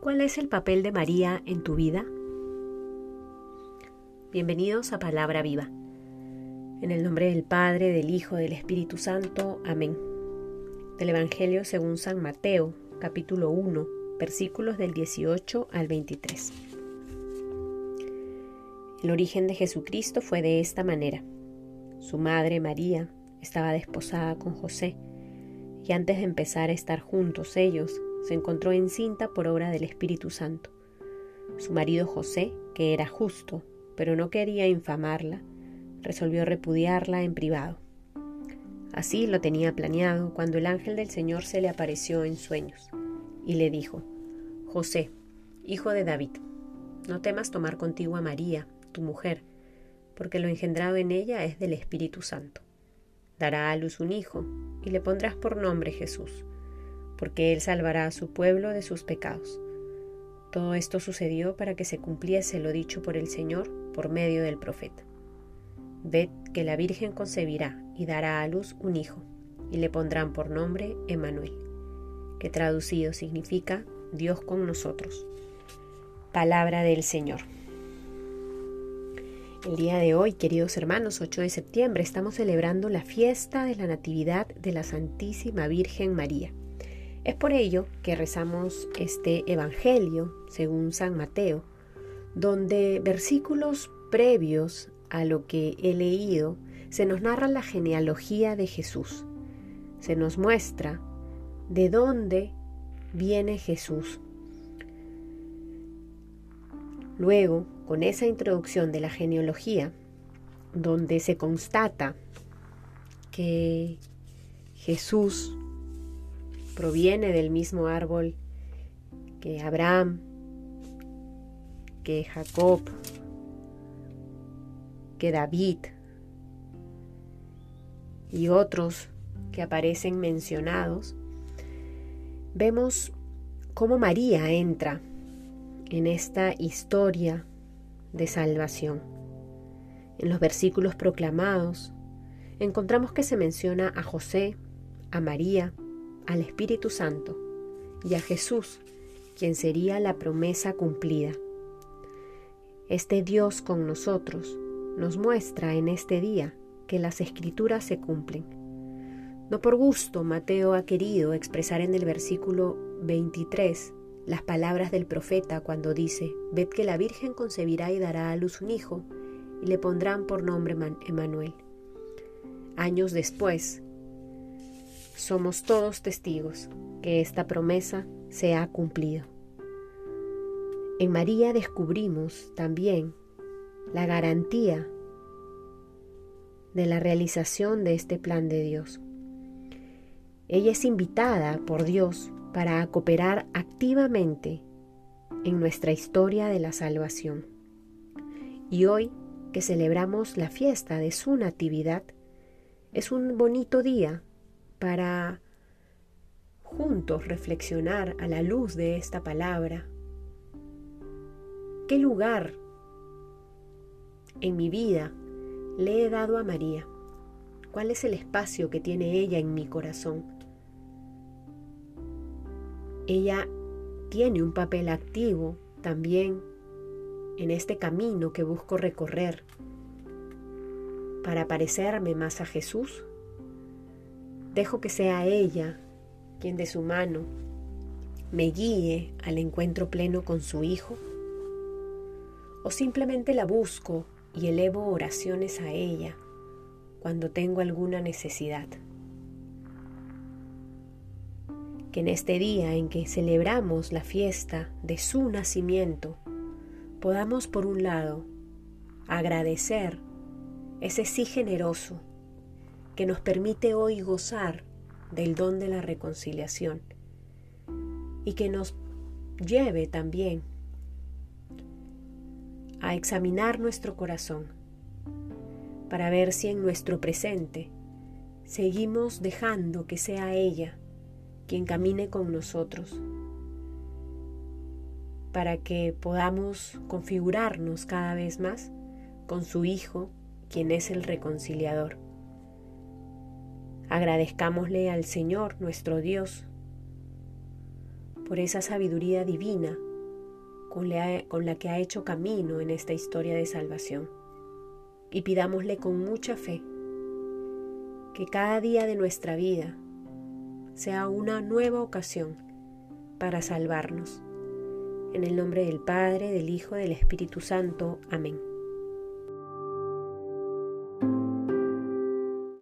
¿Cuál es el papel de María en tu vida? Bienvenidos a Palabra Viva. En el nombre del Padre, del Hijo, del Espíritu Santo. Amén. Del Evangelio según San Mateo, capítulo 1, versículos del 18 al 23. El origen de Jesucristo fue de esta manera. Su madre, María, estaba desposada con José, y antes de empezar a estar juntos ellos, se encontró encinta por obra del Espíritu Santo. Su marido José, que era justo, pero no quería infamarla, resolvió repudiarla en privado. Así lo tenía planeado cuando el ángel del Señor se le apareció en sueños y le dijo, José, hijo de David, no temas tomar contigo a María, tu mujer, porque lo engendrado en ella es del Espíritu Santo. Dará a luz un hijo y le pondrás por nombre Jesús porque Él salvará a su pueblo de sus pecados. Todo esto sucedió para que se cumpliese lo dicho por el Señor por medio del profeta. Ved que la Virgen concebirá y dará a luz un hijo, y le pondrán por nombre Emmanuel, que traducido significa Dios con nosotros. Palabra del Señor. El día de hoy, queridos hermanos, 8 de septiembre, estamos celebrando la fiesta de la Natividad de la Santísima Virgen María. Es por ello que rezamos este Evangelio según San Mateo, donde versículos previos a lo que he leído se nos narra la genealogía de Jesús. Se nos muestra de dónde viene Jesús. Luego, con esa introducción de la genealogía, donde se constata que Jesús proviene del mismo árbol que Abraham, que Jacob, que David y otros que aparecen mencionados, vemos cómo María entra en esta historia de salvación. En los versículos proclamados encontramos que se menciona a José, a María, al Espíritu Santo y a Jesús, quien sería la promesa cumplida. Este Dios con nosotros nos muestra en este día que las escrituras se cumplen. No por gusto Mateo ha querido expresar en el versículo 23 las palabras del profeta cuando dice, ved que la Virgen concebirá y dará a luz un hijo, y le pondrán por nombre Emanuel. Años después, somos todos testigos que esta promesa se ha cumplido. En María descubrimos también la garantía de la realización de este plan de Dios. Ella es invitada por Dios para cooperar activamente en nuestra historia de la salvación. Y hoy que celebramos la fiesta de su natividad, es un bonito día para juntos reflexionar a la luz de esta palabra. ¿Qué lugar en mi vida le he dado a María? ¿Cuál es el espacio que tiene ella en mi corazón? Ella tiene un papel activo también en este camino que busco recorrer para parecerme más a Jesús Dejo que sea ella quien de su mano me guíe al encuentro pleno con su Hijo. O simplemente la busco y elevo oraciones a ella cuando tengo alguna necesidad. Que en este día en que celebramos la fiesta de su nacimiento, podamos por un lado agradecer ese sí generoso que nos permite hoy gozar del don de la reconciliación y que nos lleve también a examinar nuestro corazón para ver si en nuestro presente seguimos dejando que sea ella quien camine con nosotros, para que podamos configurarnos cada vez más con su Hijo, quien es el reconciliador. Agradezcámosle al Señor nuestro Dios por esa sabiduría divina con la, con la que ha hecho camino en esta historia de salvación. Y pidámosle con mucha fe que cada día de nuestra vida sea una nueva ocasión para salvarnos. En el nombre del Padre, del Hijo, del Espíritu Santo. Amén.